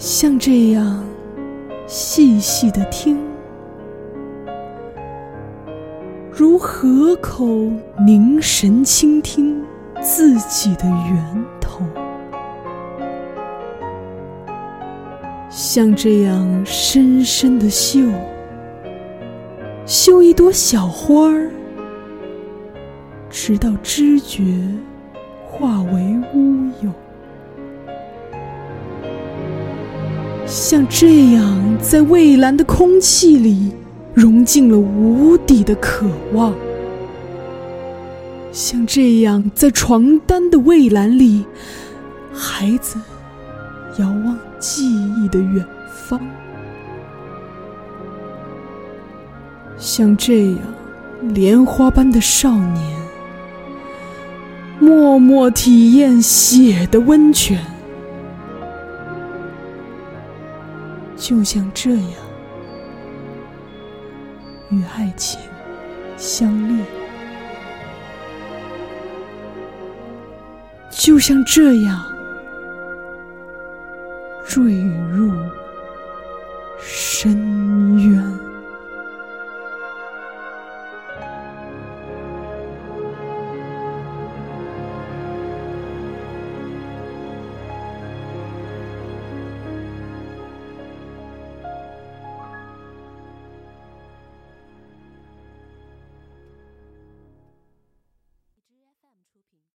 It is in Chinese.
像这样细细的听，如河口凝神倾听自己的源头，像这样深深的嗅，嗅一朵小花儿，直到知觉像这样，在蔚蓝的空气里融进了无底的渴望；像这样，在床单的蔚蓝里，孩子遥望记忆的远方；像这样，莲花般的少年默默体验血的温泉。就像这样，与爱情相恋；就像这样，坠入。